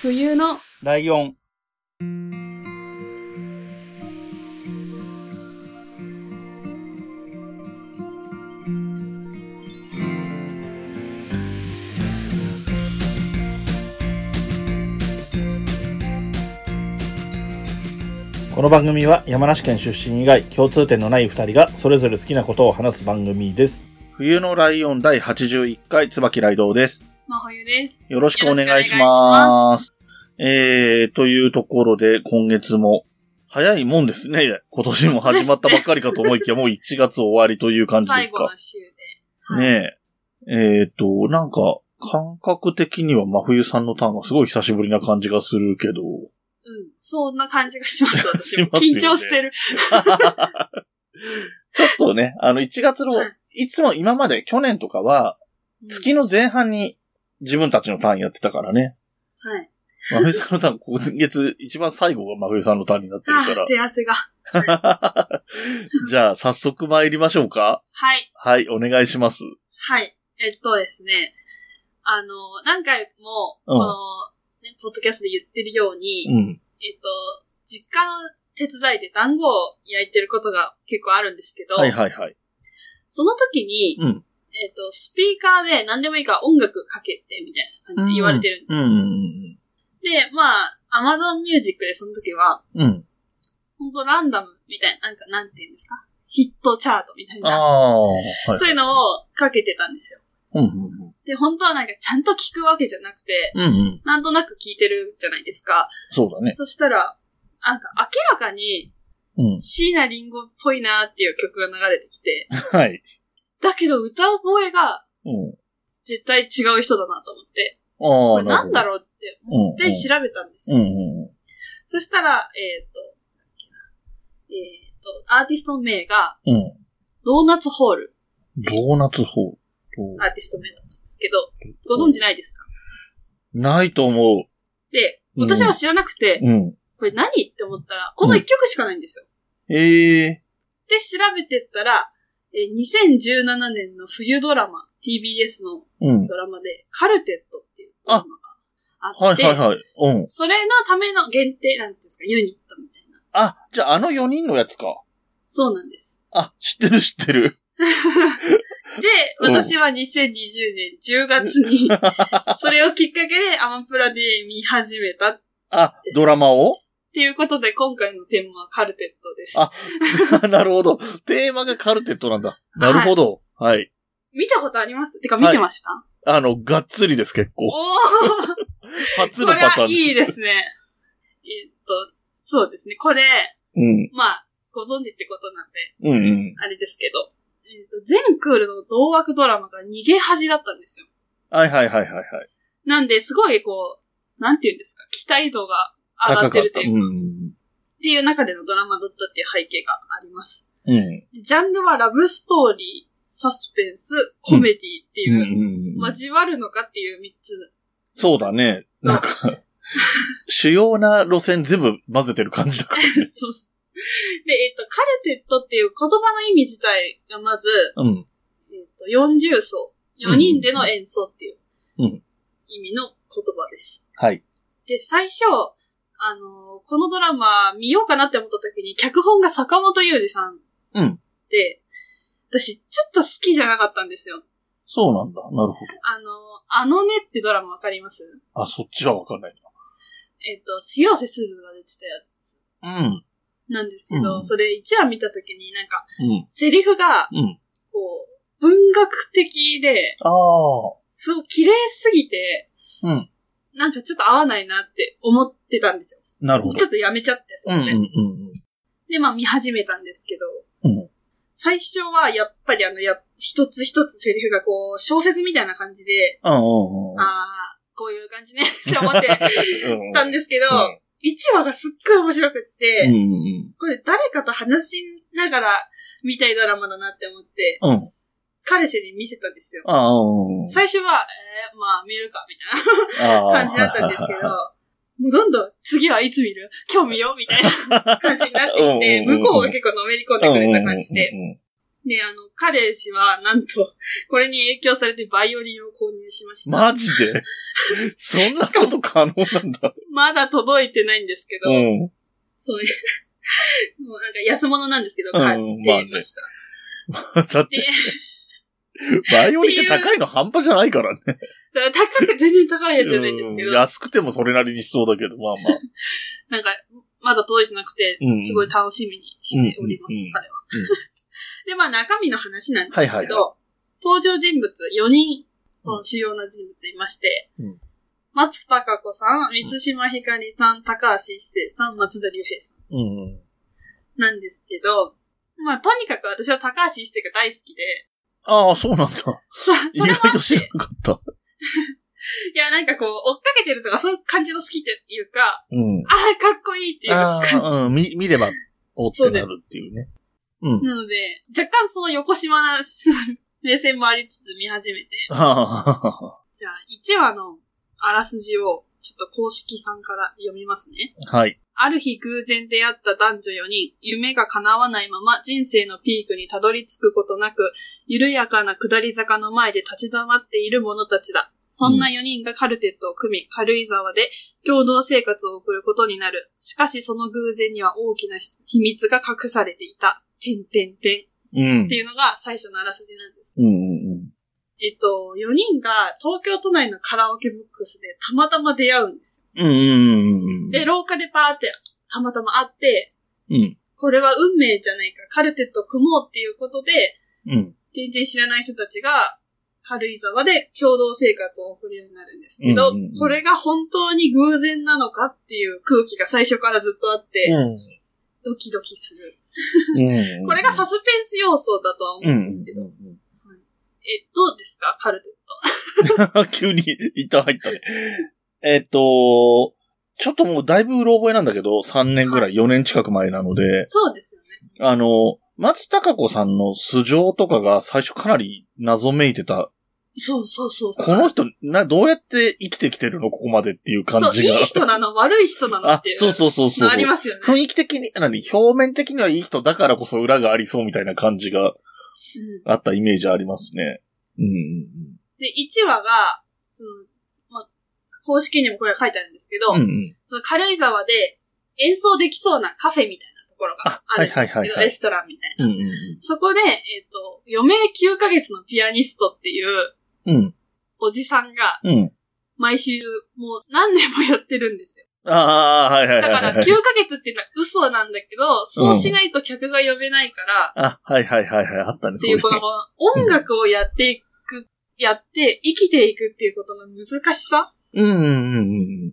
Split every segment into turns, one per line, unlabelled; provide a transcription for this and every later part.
冬の
ライオン。この番組は山梨県出身以外共通点のない二人がそれぞれ好きなことを話す番組です。冬のライオン第81回椿ライドウです。
真冬です。
よろしくお願いします。えー、というところで今月も早いもんですね。今年も始まったばっかりかと思いきや もう1月終わりという感じですか
最後の。週で。はい
ねえ。えーと、なんか感覚的には真冬さんのターンがすごい久しぶりな感じがするけど。
うん。そんな感じがします、私緊張してる。
ちょっとね、あの1月の
はい、
いつも今まで去年とかは月の前半に自分たちのターンやってたからね。
はい。
真冬さんのターン、今月一番最後が真冬さんのターンになってるか
あ、手汗が。
ら。じゃあ、早速参りましょうか。
はい。
はい、お願いします。
はい。えっとですね。あの、何回も、
うん
この、ね、ポッドキャストで言ってるように、
うん。
えっと、実家の手伝いで団子を焼いてることが結構あるんですけど、
はいはいはい。
その時に、
うん。
えっと、スピーカーで何でもいいから音楽かけてみたいな感じで言われてるんですよ。
うんうん
で、まあ、Amazon Music でその時は、
うん。うん。
ほんとランダムみたいな、なんか、なんて言うんですか？ヒットチャートみたい
あ
な。
あ、はい。
そういうのをかけてたんですよ。
うんうん
で、本当はなんかちゃんと聞くわけじゃなくて、
うん。うんうん。
なんとなく聞いてるじゃないですか。
そうだね。
そしたら、なんか明らかに
うん。
椎名林檎っぽいなっていう曲が流れてきて、
はい。
だけど歌声が
うん。
絶対違う人だなと思って、これなんだ
ろ
ろうって思って調べたんですよ。そしたら、えっ、と、なんだっけなえっ、と、アーティストの名が、
うん。
ドーナツホール
ドーナツホール。
アーティスト名だったんですけど、ご存知ないですか？
ないと思
で、
うん
私は知らなくて、
う。うん。
これ何って思ったら、この一曲しかないんですよ。
ええ
で、調べてったら、えー2017年の冬ドラマ、TBS の
うん。
ドラマで、カルテットっていうドラマがあって、
はいはいはい。うん。
それのための限定なんですか、ユニットみたいな。
あ、じゃああの4人のやつか。
そうなんです。
あ、知ってる知ってる。
で、
うん
私は2020年10月に、それをきっかけでアマプラで見始めたっ
あ、ドラマを？
ていうことで、今回のテーマはカルテットです。
あ なるほど。テーマがカルテットなんだ。なるほど。はい。
見たことあります？てか見てました、
あの、がっつりです、結構。
おー
初のパターンです。
はいいですね。えっと、そうですね。これ、
うん。
まあ、ご存知ってことなんで、
うんうん。
あれですけど、えっと、全クールの同枠ドラマが逃げ恥だったんですよ。
はいはいはいはいはい。
なんで、すごいこう、なんて言うんですか、期待度が上がってる
ん。
っていう中でのドラマだったっていう背景があります。
うん。
でジャンルはラブストーリー、サスペンス、コメディって
うん
いう、
うん。
交わるのかっていう三つ。
そうだね。なんか、主要な路線全部混ぜてる感じだからね。
そうで、えっ、と、カルテットっていう言葉の意味自体がまず、
うん。
えっ、と、40層。4人での演奏っていう
うん
意味の言葉です。
はい。
で、最初、あのーこのドラマ見ようかなって思った時に、脚本が坂本雄二さん
うん。
で、私、ちょっと好きじゃなかったんですよ。
そうなんだ。なるほ
あのーあのねってドラマわかります？
ど。あ、そっちはわかんない
えっ、と、広瀬すずが出てたやつ
な。うん。
なんですけど、
うん
それ1話見た時になんか、
うん。
セリフが、
うん。
こう、文学的で、
ああ。
すごい綺麗すぎて、
うん。
なんかちょっと合わないなって思ってたんですよ。
なるほど
ち。ょっとやめちゃって、そ
うんうん
れで。
うん
で、まあ見始めたんですけど、
うん。
最初はやっぱりあの、や、一つ一つセリフがこう、小説みたいな感じで、
うん。うんうんうん。
ああ、こういう感じねって思って
うん
たんですけど、
うん
1話がすっごい面白くって、
うんうん
これ誰かと話しながら見たいドラマだなって思って、
うん。うん。
彼氏に見せたんですよ。最初は、えー、まあ見るか、みたいな
ああ
感じだったんですけど、もうどんどん次はいつ見る？今日見よ？うみたいな感じになってきて、向こうが結構のめり込んでくれた感じで。で、あの、彼氏は、なんと、これに影響されてバイオリンを購入しました。
マジで？そんなこと可能なんだ。
まだ届いてないんですけど、
うん。
そういう、もうなんか安物なんですけど、
うん
買ってました。
だって
で、、
バイオリンって高いの半端じゃないからね。
だから高く、全然高いやつじゃないんですけど、
うん安くてもそれなりにしそうだけど、まあまあ。
なんか、まだ届いてなくて
うん、
すごい楽しみにしております、
うんうん
彼は
うん。
で、まあ中身の話なんですけど、
はいはいは
登場人物4人、主要な人物いまして、
うん
松たか子さん、三島ひかりさん、高橋一生さん、松田龍平さん
うん。
なんですけど、まあとにかく私は高橋一生が大好きで、
ああ、そうなんだ。
そ、そ
意外と知らなかった。
いや、なんかこう、追っかけてるとか、そういう感じの好きっていうか、
うん。
ああ、かっこいいっていう
あ
感じ。
あ、うん、見、見れば、おってなるっていうね。うん。
なので、若干その横島な目線もありつつ見始めて、
は
じゃあ、1話のあらすじを、ちょっと公式さんから読みますね。
あ、はい。
ある日偶然出会った男女4人、夢が叶わないまま人生のピークにたどり着くことなく、緩やかな下り坂の前で立ち止まっている者たちだ。そんな4人がカルテットを組み、軽井沢で共同生活を送ることになる。しかしその偶然には大きな秘密が隠されていた。てんてんてん。
うん。
っていうのが最初のあらすじなんです。
うんうん
えっと、4人が東京都内のカラオケボックスでたまたま出会うんですよ。
うん。うんうんうん。
で、廊下でパーってたまたま会って、
うん。
これは運命じゃないか、カルテットを組もうっていうことで、
うん。
全然知らない人たちが軽井沢で共同生活を送るようになるんですけど、
うんうんうん
これが本当に偶然なのかっていう空気が最初からずっとあって、ドキドキする。
うん。
これがサスペンス要素だとは思
う
うんんですけど、
うん
え、どうですか？カルテット。
急に一旦入ったね。えっと、ちょっともうだいぶうろ覚えなんだけど、3年ぐらい、4年近く前なので、
そうですよね。
あの、松たか子さんの素性とかが最初かなり謎めいてた。
そうそうそうそう。
この人、な、どうやって生きてきてるの？ここまでっていう感
そう、
じが。
いい人なの、悪い人なの？
あ
ってい、う。
そうそうそうそう
のありますよね。
雰囲気的に、何？表面的にはいい人だからこそ裏がありそうみたいな感じが
うん
あったイメージありますね。うんうん
で、1話が、その、まあ、公式にもこれは書いてあるんですけど、
うん。うんうん。
その軽井沢で演奏できそうなカフェみたいなところがあるんですけど、
あはいはいはいはい
レストランみたいな。
うんうん
そこで、えっ、と、余命9ヶ月のピアニストっていう
うん。うん。
おじさんが
うん。
毎週もう何年もやってるんですよ。
ああ、はいはいはいはい。
だから9ヶ月ってのは嘘なんだけど、そうしないと客が呼べないから、
あ、はいはいはいはい。あったね、
っていうこの音楽をやっていく、やって生きていくっていうことの難しさ
うんうんうんう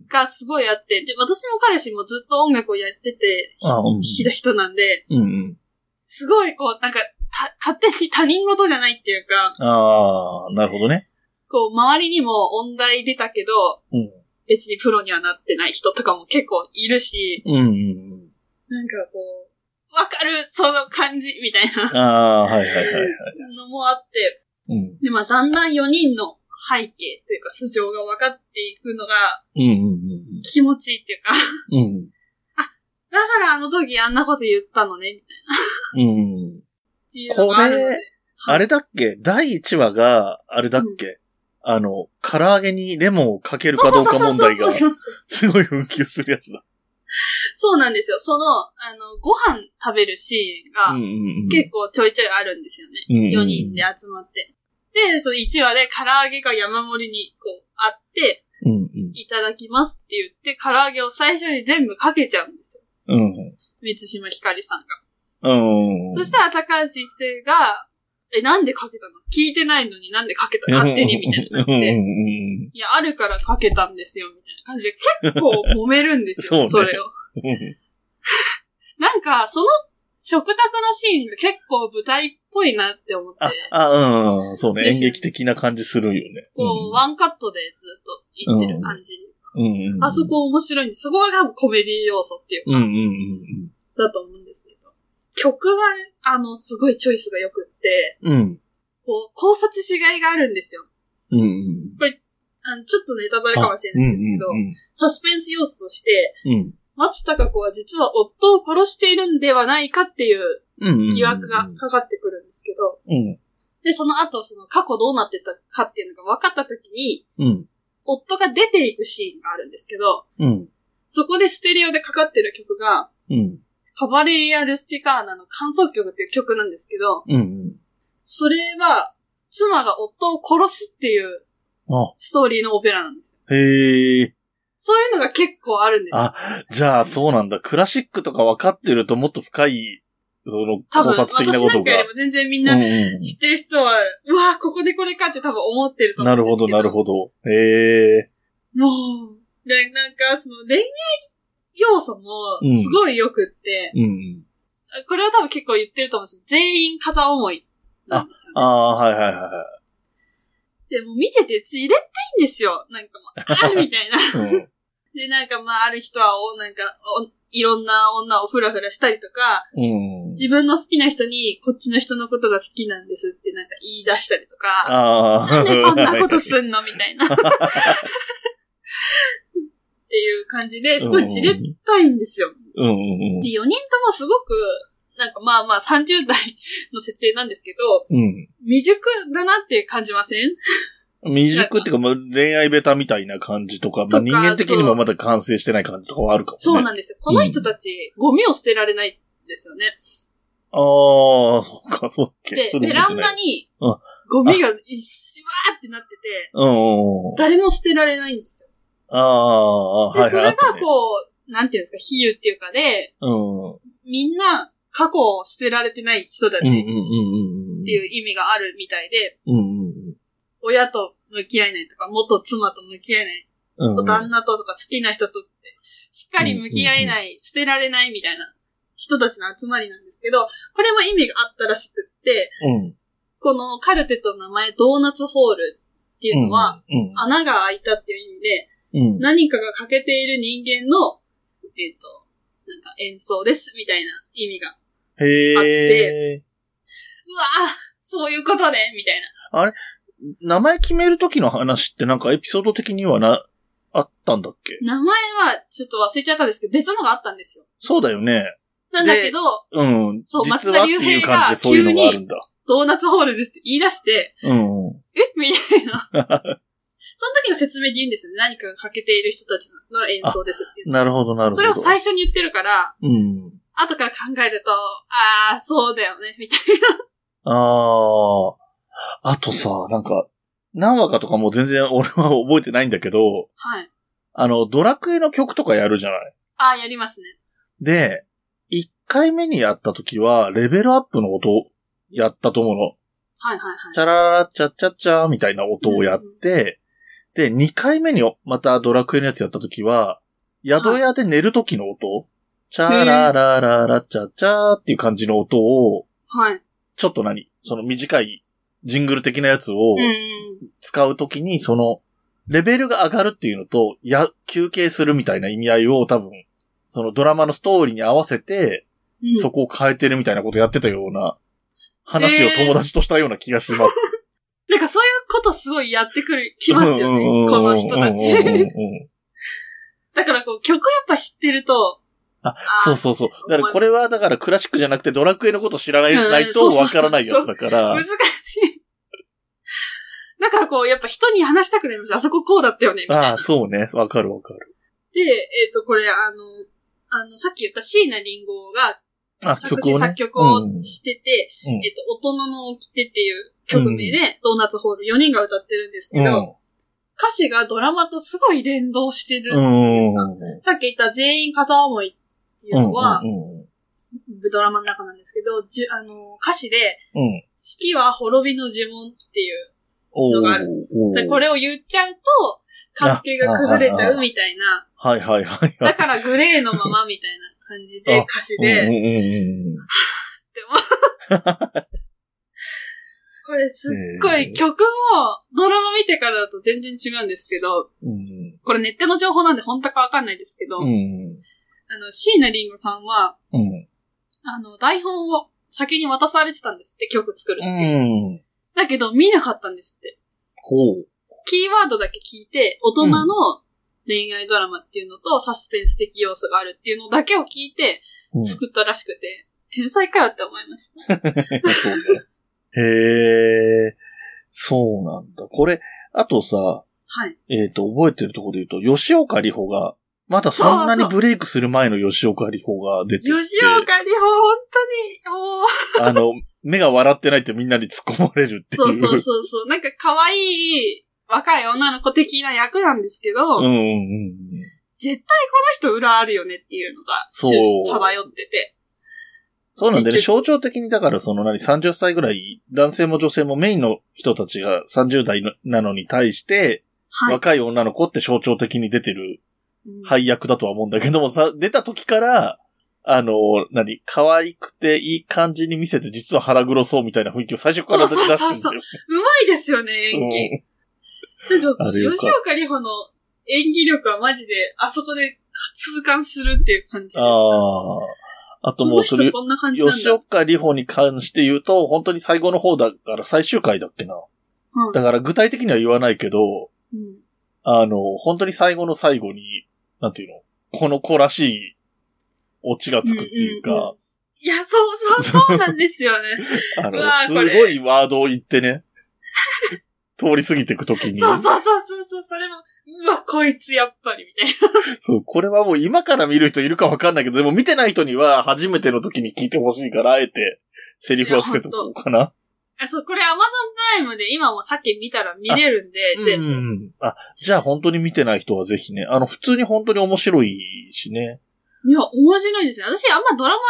ん。
がすごいあって、で、私も彼氏もずっと音楽をやってて、
あうん
弾きた人なんで、
うんうん。
すごいこう、なんか、た、勝手に他人事じゃないっていうか、
ああ、なるほどね。
こう、周りにも音大出たけど、
うん。
別にプロにはなってない人とかも結構いるし、
うんうん
なんかこう、わかる、その感じ、みたい
うん。
な
ああ、はいはいはいはい。
のもあって、
うん。
で、まあ、だんだん4人の背景というか素性が分かっていくのが
うんうん
気持ちいいっていうか、
うん。うん。
だからあの時あんなこと言ったのね、みたいな。
うん。
っていうのがあるので
これあれだっけ？第1話が、あれだっけ、あの、唐揚げにレモンをかけるかどうか問題が、すごい紛糾するやつだ。
そうなんですよ。その、あの、ご飯食べるシーンが
うんうんうん。
結構ちょいちょいあるんですよね。
うんうんうん
4人で集まって。で、その1話で唐揚げが山盛りにこうあって、
うんうん。
いただきますって言って、唐揚げを最初に全部かけちゃうんですよ。
うん。
三島ひかりさんが。
うん。
そしたら高橋一生が、え、なんでかけたの？聞いてないのになんでかけた？勝手にみたいな感じで。いや、あるからかけたんですよ、みたいな感じで、結構揉めるんですよ、
そうね
それを。
うん。
なんか、その食卓のシーンが結構舞台っぽいなって思って、
あ、あ、うんうん。そうね。演劇的な感じするよね。
こう、ワンカットでずっと言ってる感じ。
うんうん。
あそこ面白いんです。そこが多分コメディ要素っていうか、
うんうんうん
だと思うん。曲が、あの、すごいチョイスが良くって、
うん。うん。
こう、考察しがいがあるんですよ。
うんうん。
あのちょっとネタバレかもしれないんですけど、
うん
サスペンス要素として、
うん。
松たか子は実は夫を殺しているんではないかっていう
うん。
疑惑がかかってくるんですけど、
うん。
で、その後、その過去どうなってたかっていうのが分かった時に、
うん。
夫が出ていくシーンがあるんですけど、
うん。
そこでステレオでかかってる曲が、
うん。
カバレリア・ルスティカーナの観測曲っていう曲なんですけど、
うん。
それは、妻が夫を殺すっていう
あ、
ストーリーのオペラなんですよ。
へえ。
そういうのが結構あるんですよ。
あじゃあ、そうなんだ。クラシックとか分かってるともっと深い、その
多分、
考察的なことが
私なんかより。も全然みん
うん
な
うん
知ってる人は、うわここでこれかって多分思ってると思
なるほど、
うんですけど。
なるほど。へえ。
もう、で、なんか、その恋愛要素もすごい良くって、
うん。
これは多分結構言ってると思うんですよ。全員片思いなんですよ、ね。
ああ、はいはいはいはい。
でも見ててじれったいんですよ。なんかもう、あーみたいな。
うん。
で、なんかまあ、ある人は、おなんかお、いろんな女をふらふらしたりとか、
うん。
自分の好きな人に、こっちの人のことが好きなんですってなんか言い出したりとか、
ああ。
なんでそんなことすんの？みたいな。っていう感じで、すごいじれったいんですよ。
うんうん
で、4人ともすごく、なんかまあまあ30代の設定なんですけど、
うん。
未熟だなって感じません？
うん。未熟っていうか、まあ、恋愛ベタみたいな感じとか、まあ、人間的にもまだ完成してない感じとかはあるかもね。
そうなんですよ。この人たち、ゴミを捨てられないんですよね。
ああ、そうか、そうっけ。
で、ベランダに
うん、
ゴミが一しわーってなってて、
うんうんうん。
誰も捨てられないんですよ。
ああ、はい
で、
はい。
それがこう、なんていうんですか、比喩っていうかで、
うん。
みんな過去を捨てられてない人たちっ
うんうんうんうん。
ていう意味があるみたいで、
うんうん
親と向き合えないとか、元妻と向き合えない、
うん。うん
旦那ととか好きな人とって、しっかり向き合えない、捨てられないみたいな人たちの集まりなんですけど、これも意味があったらしくって、
うん。
このカルテットの名前、ドーナツホールっていうのは、
うん、
穴が開いたっていう意味で、
うん。
何かが欠けている人間の、えっ、と、なんか演奏です、みたいな意味が。
へ
あっ
え。
うわぁそういうことね、みたいな。
名前決めるときの話ってなんかエピソード的にはな、あったんだっけ？
名前はちょっと忘れちゃったんですけど、別のがあったんですよ。
そうだよね。
なんだけど、
うん。
そう
実はっていう感じでそういうのがあるんだ。
ドーナツホールですって言い出して、
うん。
え？みたいな。その時の説明で言うんですよね。何かが欠けている人たちの演奏ですっていう。
なるほど、なるほど。
それを最初に言ってるから、
うん。
後から考えると、あー、そうだよね、みたい
ああ。あとさ、なんか、何話かとかもう全然俺は覚えてないんだけど、
な。はい。
あの、ドラクエの曲とかやるじゃない
あー、やりますね。
で、1回目にやった時は、レベルアップの音やったと思うの。
はいはいはい。
チャラララチャッチャッチャーみたいな音をやって、で、2回目にまたドラクエのやつやった時は、宿屋で寝る時の音、チャララララチャッチャーっていう感じの音を、
はい。
ちょっと何その短いジングル的なやつを
うん。
使うときに、その、レベルが上がるっていうのと、や、休憩するみたいな意味合いを多分、そのドラマのストーリーに合わせて、
うん。
そこを変えてるみたいなことやってたような話を友達としたような気がします。
なんかそういうことすごいやってくる、きますよね。この人たち。だからこう、曲やっぱ知ってると、
あ
あ、
そうそうそう。だからこれはだからクラシックじゃなくてドラクエのこと知らない,、
うん
ないとわからないやつだから
難。しい。だからこう、やっぱ人に話したくなりますあそここうだったよね、みたいな。
ああ、そうね。わかるわかる。
で、えっ、と、これ、あの、あの、さっき言った椎名林檎が
あ、
作詞。作曲をしてて、
うん
えっ、と、大人の掟っていう曲名で、ドーナツホール4人が歌ってるんですけど、
うん。
歌詞がドラマとすごい連動してる。さっき言った全員片思いっていうのは。ドラマの中なんですけど、じゅあの、歌詞で、
うん。
好きは滅びの呪文っていう
お
のがあるんですでこれを言っちゃうと、関係が崩れちゃうみたいな。
はいはいはいはい。
だからグレーのままみたいな感じで
あ
歌詞
うんうん
で、
うん
これすっごい曲もドラマ見てからだと全然違うんですけど、
うん。
これネットの情報なんで本当かわかんないですけど、
うん。
あの、椎名林檎さんは、
うん。
あの、台本を先に渡されてたんですって、曲作るって。
うん。
だけど見なかったんですって。
ほう。
キーワードだけ聞いて、大人の恋愛ドラマっていうのとサスペンス的要素があるっていうのだけを聞いて
うん
作ったらしくて、天才かよって思いました。
そうね。へえ、そうなんだ。これ、あとさ、
はい。
えっ、と、覚えてるところで言うと、吉岡里帆が、まだそんなにブレイクする前の吉岡里帆が出てきて、
吉岡里帆、本当に、もう、
あの、目が笑ってないってみんなに突っ込まれるっていう。
そうそうそうそう。なんか可愛い若い女の子的な役なんですけど、
うんうんうん。
絶対この人裏あるよねっていうのが
そう
終始漂ってて。
そうなんでね、
結
象徴的にだからその何、30歳ぐらい、男性も女性もメインの人たちが30代のなのに対して、
はい。
若い女の子って象徴的に出てる
うん
配役だとは思うんだけどもさ、出た時から、あの、何、可愛くていい感じに見せて、実は腹黒そうみたいな雰囲気を最初から出して出すんだよ。
そうそううまいですよね、演技。なんか
あれよか
吉岡里帆の演技力はマジで、あそこで痛感するっていう感じでした。
ああ。あともうそれ
人、こんな感じなんだ。
吉岡里帆に関して言うと、本当に最後の方だから最終回だっけな。
うん。
だから具体的には言わないけど、
うん。
あの、本当に最後の最後に、なんていうの？この子らしいオチがつくっていうか、
んんん。いや、そうそう、そうなんですよね。
あの、すごいワードを言ってね、通り過ぎていくときに、
そうそうそうそう、それも、うわ、こいつやっぱり、みたいな。
そう、これはもう今から見る人いるかわかんないけど、でも見てない人には初めての時に聞いてほしいから、あえて、セリフは伏せとこうかな。
あ、そう、これ Amazon プライムで今もさっき見たら見れるんで、全部。
うん。あ、じゃあ本当に見てない人はぜひね、あの、普通に本当に面白いしね。
いや、面白いですね。私あんまドラマ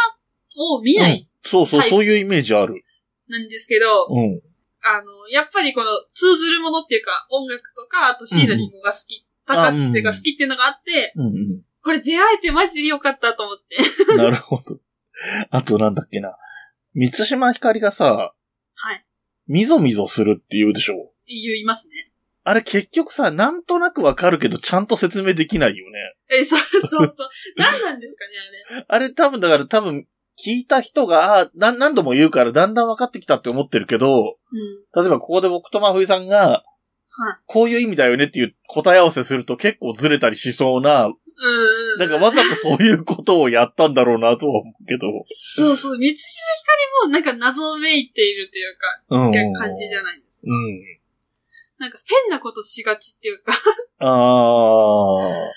を見な
うん
い
そうそう、
はい
そういうイメージある。
なんですけど、
うん。
あの、やっぱりこの通ずるものっていうか、音楽とか、あとシーナリンゴが好き、高橋瀬が好きっていうのがあって、
うん
これ出会えてマジでよかったと思って。
うん。なるほど。あとなんだっけな。三島ひかりがさ、
はい。
みぞみぞするって言うでしょ。
言いますね。
あれ結局さ、なんとなくわかるけど、ちゃんと説明できないよね。
え、そうそうそう。何なんですかね、あれ。
あれ多分だから多分、聞いた人が、あな何度も言うからだんだん分かってきたって思ってるけど、
うん。
例えばここで僕と真冬さんが、
はい。
こういう意味だよねっていう答え合わせすると結構ずれたりしそうな、
うんうん。
なんかわざとそういうことをやったんだろうなとは思うけど。
そうそう。三島ひかりもなんか謎めいているというか、
うん。
感じじゃないですか。
うん。
なんか変なことしがちっていうか、
あ
それも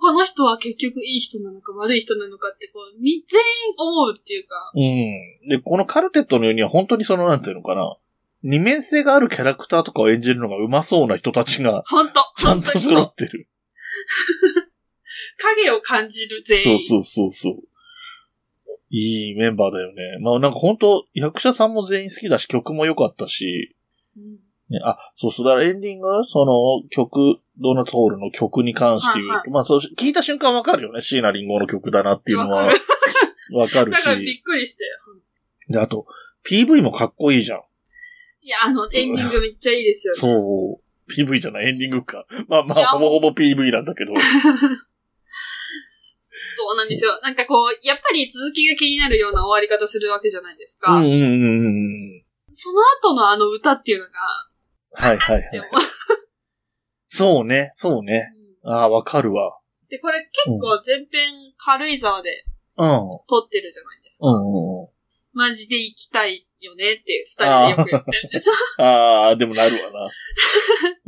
この人は結局いい人なのか悪い人なのかってこう、み全員思うっていうか、
ー。うん。で、このカルテットのようには本当にその、なんていうのかな。二面性があるキャラクターとかを演じるのが上手そうな人たちが、
ほんと、
ちゃんと揃ってる。
影を感じる全員。
そうそうそうそう。いいメンバーだよね。まあなんか本当役者さんも全員好きだし、曲も良かったし、
うん
ね、あ、そうそう、だからエンディング、その曲、ドナトールの曲に関して言うと、
はいは
まあそう、聞いた瞬間わかるよね。椎名林檎の曲だなっていうのは
わかる
わかる
だからび
し。
っくりして。
で、あと、PV もかっこいいじゃん。
いや、あの、エンディングめっちゃいいですよね。
そう。PV じゃない、エンディングか。まあまあ、ほぼほぼ PV なんだけど。
そうなんですよ。なんかこう、やっぱり続きが気になるような終わり方するわけじゃないですか。
うんうんうんうん。
その後のあの歌っていうのが、
はいはいはい。そうね、そうね。ああ、わかるわ。
で、これ結構前編軽井沢で
うん。
撮ってるじゃないですか。
うんうんうん。
マジで行きたいよねって二人でよく言ってるんです。
あ あ、でもなるわ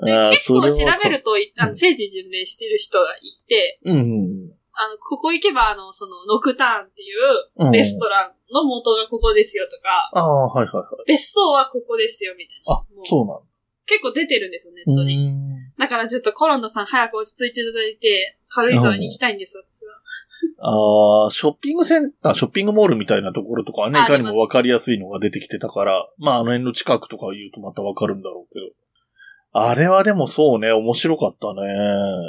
で
な。ああ、
結構調べ
と。
ると、いあの、
うん
聖地巡礼してる人がいて、
うんうん
あの、ここ行けば、あの、その、ノクターンっていう
うん。
レストランの元がここですよとか、
ああ、はいはいはい。
別荘はここですよみたいな。
あ
もう、
そうなんだ。
結構出てるんですよ、ネットに。
うん
だからちょっとコロンダさん早く落ち着いていただいて、軽井沢に行きたいんです、私は。
ああ、ショッピングセンター、ショッピングモールみたいなところとかはね、
あ
いかにもわかりやすいのが出てきてたから、まああの辺の近くとか言うとまたわかるんだろうけど。あれはでもそうね、面白かったね。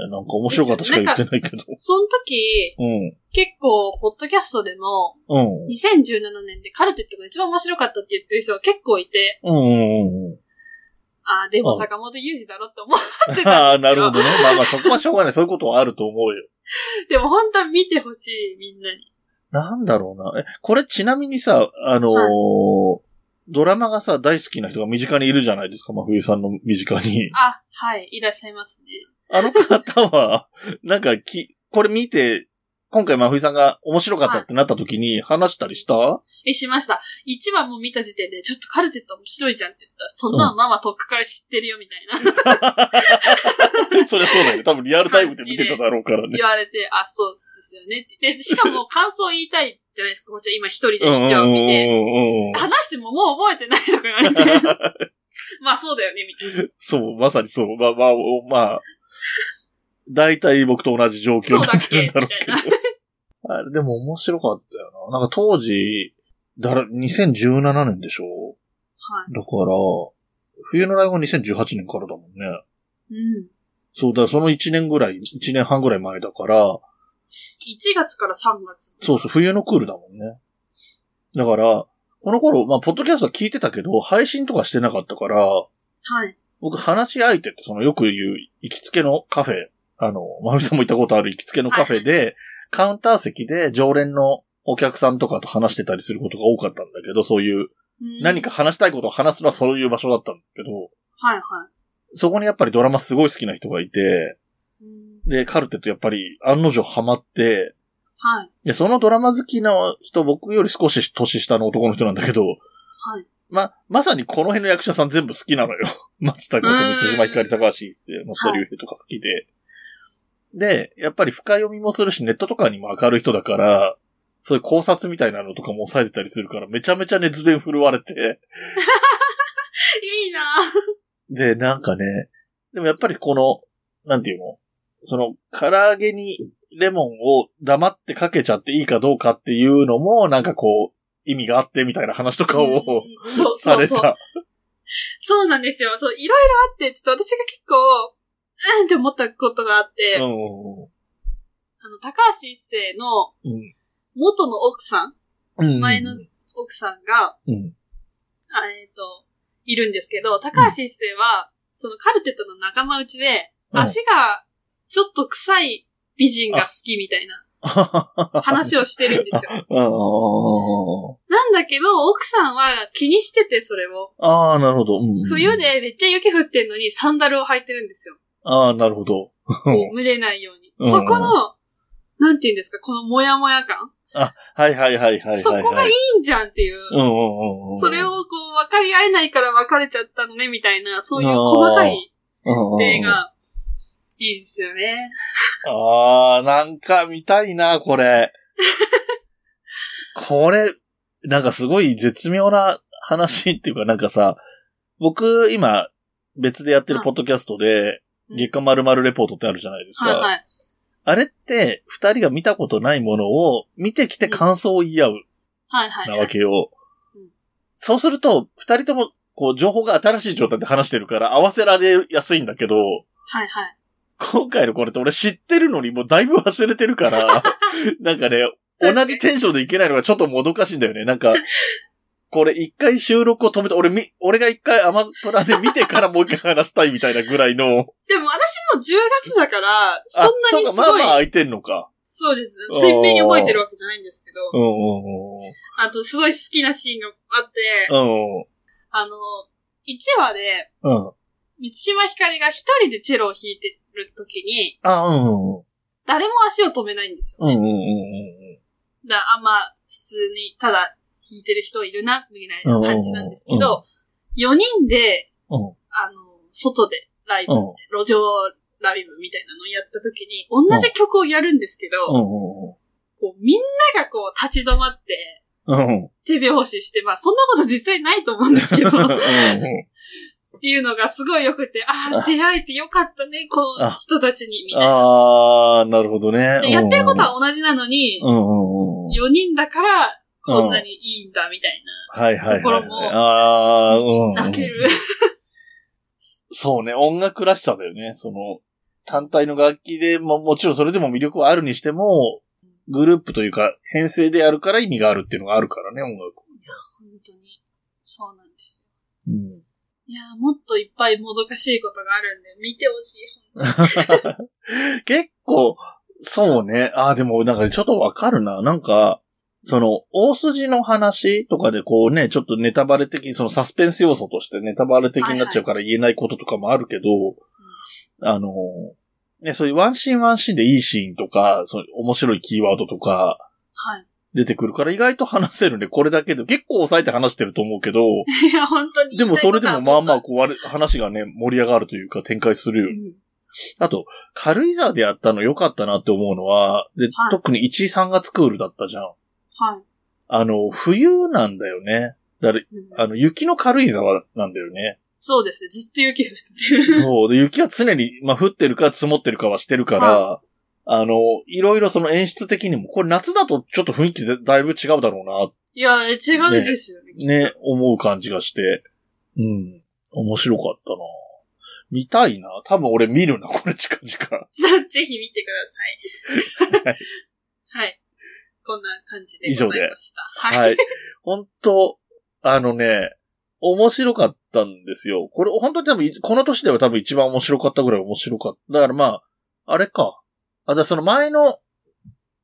なんか面白かったしか言ってないけど。
その時、
うん。
結構、ポッドキャストでも、
うん。
2017年でカルテットが一番面白かったって言ってる人が結構いて、
うんうんうん。
ああ、でも
あ
坂本雄二だろって思って
あ
た
あ、
んですよ。
なるほどね。まあまあそこはしょうがない。そういうことはあると思うよ。
でも本当は見てほしい、みんなに。
なんだろうな。え、これちなみにさ、あのードラマがさ、大好きな人が身近にいるじゃないですか、真冬さんの身近に。
あ、はい、いらっしゃいますね。
あの方は、なんかき、これ見て、今回真冬さんが面白かったってなった時に話したりした、
え、しました。一話も見た時点で、ちょっとカルテット面白いじゃんって言ったら、そんなのママとっくから知ってるよみたいな
そりゃそうだよね。多分リアルタイムで見てただろうからね。
言われて、あ、そうですよねって。で、しかも感想言いたいじゃないですか。こっちは今一人で一話を見て。話してももう覚えてないとか言われて。まあそうだよね、みたいな。
そう、まさにそう。まあまあ、おまあ、大体僕と同じ状況になってるんだろうけ。ど。あれでも面白かったよな。なんか当時、だら、2017年でしょ？
はい。
だから、冬のライブは2018年からだもんね。
うん。
そうだ、その1年ぐらい、1年半ぐらい前だから、
1月から3月。
そうそう、冬のクールだもんね。だから、この頃、まあ、ポッドキャストは聞いてたけど、配信とかしてなかったから、
はい。
僕、話し相手って、その、よく言う、行きつけのカフェ、あの、まふみさんも行ったことある行きつけのカフェで、カウンター席で常連のお客さんとかと話してたりすることが多かったんだけど、そういう、
うん
何か話したいことを話すのはそういう場所だったんだけど、
はいは
そこにやっぱりドラマすごい好きな人がいて、で、カルテとやっぱり案の定ハマって、
はい。
で、そのドラマ好きな人、僕より少し年下の男の人なんだけど、
はい。
ま、まさにこの辺の役者さん全部好きなのよ。松たか子、三島ひかり、高橋一生、松田龍平とか好きで。で、やっぱり深読みもするし、ネットとかにも明るい人だから、そういう考察みたいなのとかも抑えてたりするから、めちゃめちゃ熱弁振るわれて、
いいな
で、なんかね、でもやっぱりこの、なんていうの？その、唐揚げにレモンを黙ってかけちゃっていいかどうかっていうのも、なんかこう、意味があってみたいな話とかを、され。た。
そうなんですよ。そう、いろいろあって、ちょっと私が結構、うんって思ったことがあって、
うん
あの、高橋一生の
うん
元の奥さん、
うん。
前の奥さんが、
うん。
あえっ、と、いるんですけど、高橋一生は、そのカルテットの仲間内で、
うん
足がちょっと臭い美人が好きみたいな 話をしてるんですよ。
うん
なんだけど、奥さんは気にしてて、それを。
ああ、なるほど。うん
冬。でめっちゃ雪降ってんのにサンダルを履いてるんですよ。
ああ、なるほど。
蒸れないように。
うん
そこの、なんて言うんですか、このモヤモヤ感。
はいはいはいはいはい。
そこがい
い。
いんじゃんっていう。
うんうんうんうん。
それをこう分かり合えないから別れちゃったのね、みたいな、そういう細かい設定がいいですよね。
ああ、なんか見たいな、これ。これ、なんかすごい絶妙な話っていうかなんかさ、僕今別でやってるポッドキャストで、
うん
月間〇〇レポートってあるじゃないですか。
はいはい。
あれって、二人が見たことないものを見てきて感想を言い合う
はいはい。
なわけよ
うん。
そうすると、二人とも、こう、情報が新しい状態で話してるから合わせられやすいんだけど、
はいはい。
今回のこれって俺知ってるのにもうだいぶ忘れてるから、なんかね、同じテンションでいけないのがちょっともどかしいんだよね。なんか、これ一回収録を止めて、俺み、俺が一回アマプラで見てからもう一回話したいみたいなぐらいの。
でも私も10月だから、そん
あ
なにすごい、
そうかまあまあ空いてんのか。
そうですね。鮮明に覚えてるわけじゃないんですけど、
うんうん
あとすごい好きなシーンがあって、あの、1話で、
うん。うん。
三島ひかりが一人でチェロを弾いてる時に、
あ、うんうん。
誰も足を止めないんですよ。
うんうんうんうん。
だあ、まあ、普通に、ただ弾いてる人いるな、みたいな感じなんですけど、4人で、
うん
あの、外でライブ路上ライブみたいなのをやった時に、同じ曲をやるんですけど、こうみんながこう立ち止まって。手拍子して、まあそんなこと実際ないと思うんですけど、っていうのがすごい良くて、ああ、出会えてよかったね、この人たちに、みたいな。
ああ、なるほどね。
でやってることは同じなのに、
うんうんうん。
4人だから、こんなにいいんだ、みたい
はいはいはい。
ところも
ああ、うん。
な。泣ける。
そうね、音楽らしさだよね。その、単体の楽器でも、もちろんそれでも魅力はあるにしても、グループというか、編成でやるから意味があるっていうのがあるからね、音楽。
本当に。そうなんです
うん。
よ。いやー、もっといっぱいもどかしいことがあるんで、見てほしい。本
結構、そうね。ああ、でもなんかちょっとわかるな。なんか、その、大筋の話とかでこうね、ちょっとネタバレ的に、そのサスペンス要素としてネタバレ的になっちゃうから言えないこととかもあるけど、あの、ね、そういうワンシーンワンシーンでいいシーンとか、そういう面白いキーワードとか
はい。
出てくるから意外と話せるね。これだけで結構抑えて話してると思うけど、
いや、本当に
でもそれでもまあまあ
あ。
こう話がね、盛り上がるというか展開するよ
う。ん
あと、軽井沢でやったの良かったなって思うのは、で、
はい
特に1位3月クールだったじゃん。
はい。
あの、冬なんだよね。だから、
うん
あの、雪の軽井沢なんだよね。
そうですね。ずっと雪降ってる。
そう。で、雪は常に、まあ、降ってるか積もってるかはしてるから、あの、いろいろその演出的にも、これ夏だとちょっと雰囲気ぜだいぶ違うだろ
いや、違うんですよね。
うな、ね、思う感じがして。うん。面白かったな見たいな。多分俺見るな、これ近々。
ぜひ見てください。はい。こんな感じでございました。はい。
はい。本当あのね、面白かったんですよ。これ、本当に多分、この年では多分一番面白かったぐらい面白かった。だからまあ、あれか。あ、だその前の、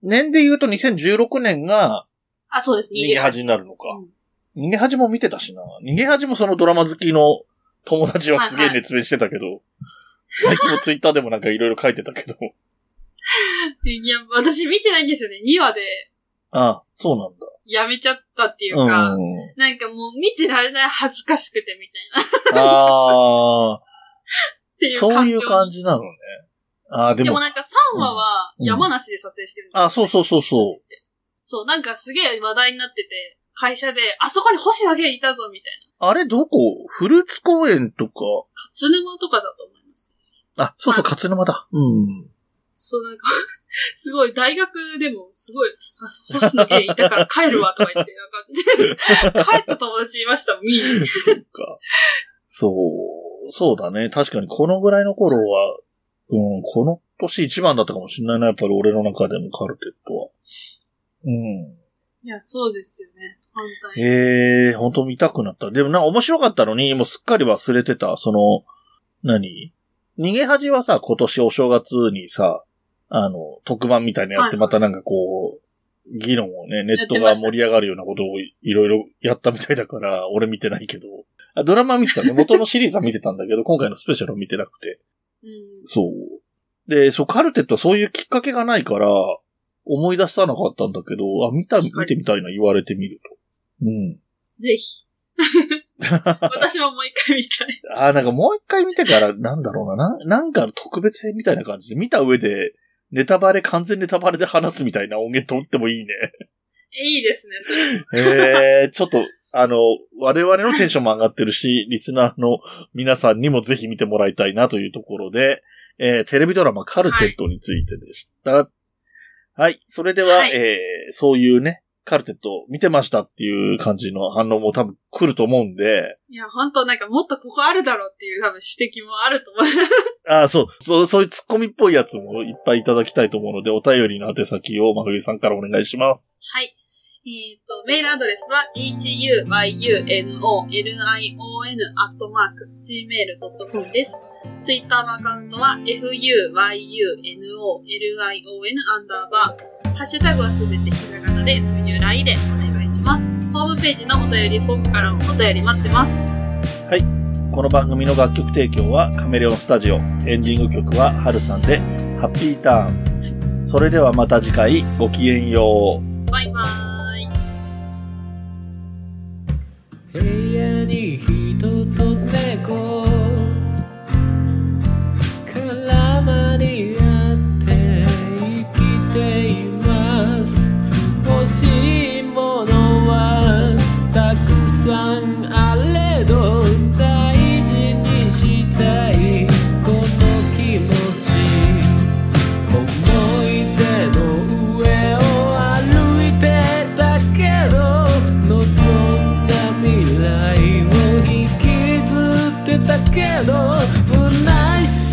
年で言うと2016年が
あ、そうです。
逃げ恥になるのか。
うん
逃げ恥も見てたしな。逃げ恥もそのドラマ好きの友達はすげえ熱弁してたけど、最近もツイッターでもなんかいろいろ書いてたけど。
いや、私見てないんですよね。2話で
あそうなんだ。
やめちゃったっていうか、
うん。
なんかもう見てられない恥ずかしくてみたいな。
ああ、
っていう
そういう感
じ。
じなのね。ああ、でも、
でもなんか3話は山梨で撮影してるんですよ、
あ、そうそうそうそう。
そう、なんかすげえ話題になってて、会社で、あそこに星野源いたぞみたいな。
あれどこ？フルーツ公園とか？
勝沼とかだと思います。
あ、そうそう、勝沼だ。うん。
そう、なんか、すごい、大学でも、すごい、あ、そう星野源いたから帰るわ、とか言って、なんか、帰った友達いましたもん、見に。
そっか。そう、そうだね。確かにこのぐらいの頃は、うん、この年一番だったかもしれないな、やっぱり俺の中でもカルテットは。うん。
いや、そうですよね。本当に。
ええー、本当見たくなった。でもな面白かったのに、もうすっかり忘れてた。その、何？逃げ恥はさ、今年お正月にさ、あの、特番みたいなのやって、またなんかこう、議論をね、ネットが盛り上がるようなことをいろいろやったみたいだから、俺見てないけど。あドラマ見てたね。元のシリーズは見てたんだけど、今回のスペシャルは見てなくて。
うん。
そう。で、そう、カルテットはそういうきっかけがないから、思い出さなかったんだけど、あ、見た、見てみたいな、言われてみると。うん。
ぜひ。私ももう一回見たい。
あーなんかもう一回見てから、なんだろうな、なんなんか特別編みたいな感じで、見た上で、ネタバレ、完全ネタバレで話すみたいな音源取ってもいいね。
いいですね、それ。
えー、ちょっと、あの、我々のテンションも上がってるし、リスナーの皆さんにもぜひ見てもらいたいなというところで、えー、テレビドラマカルテットについてでした。はい。それでは、
はい
えー、そういうね、カルテット見てましたっていう感じの反応も多分来ると思うんで、
いや、本当なんかもっとここあるだろうっていう多分指摘もあると思う。
ああ、そう、そう、そういうツッコミっぽいやつもいっぱいいただきたいと思うので、お便りの宛先を、まふぎさんからお願いします。
はい。えっ、と、メールアドレスは、huyunolion.gmail.com です。ツイッターのアカウントは、fuyunolion アンダーバー。ハッシュタグはすべてひらがなで、でお願いします。ホームページのお便りフォームからもお便り待ってます。
この番組の楽曲提供はカメレオンスタジオ。エンディング曲はハルさんで、ハッピーターン。それではまた次回、ごきげんよう。
バイバーイ。
ど不内さ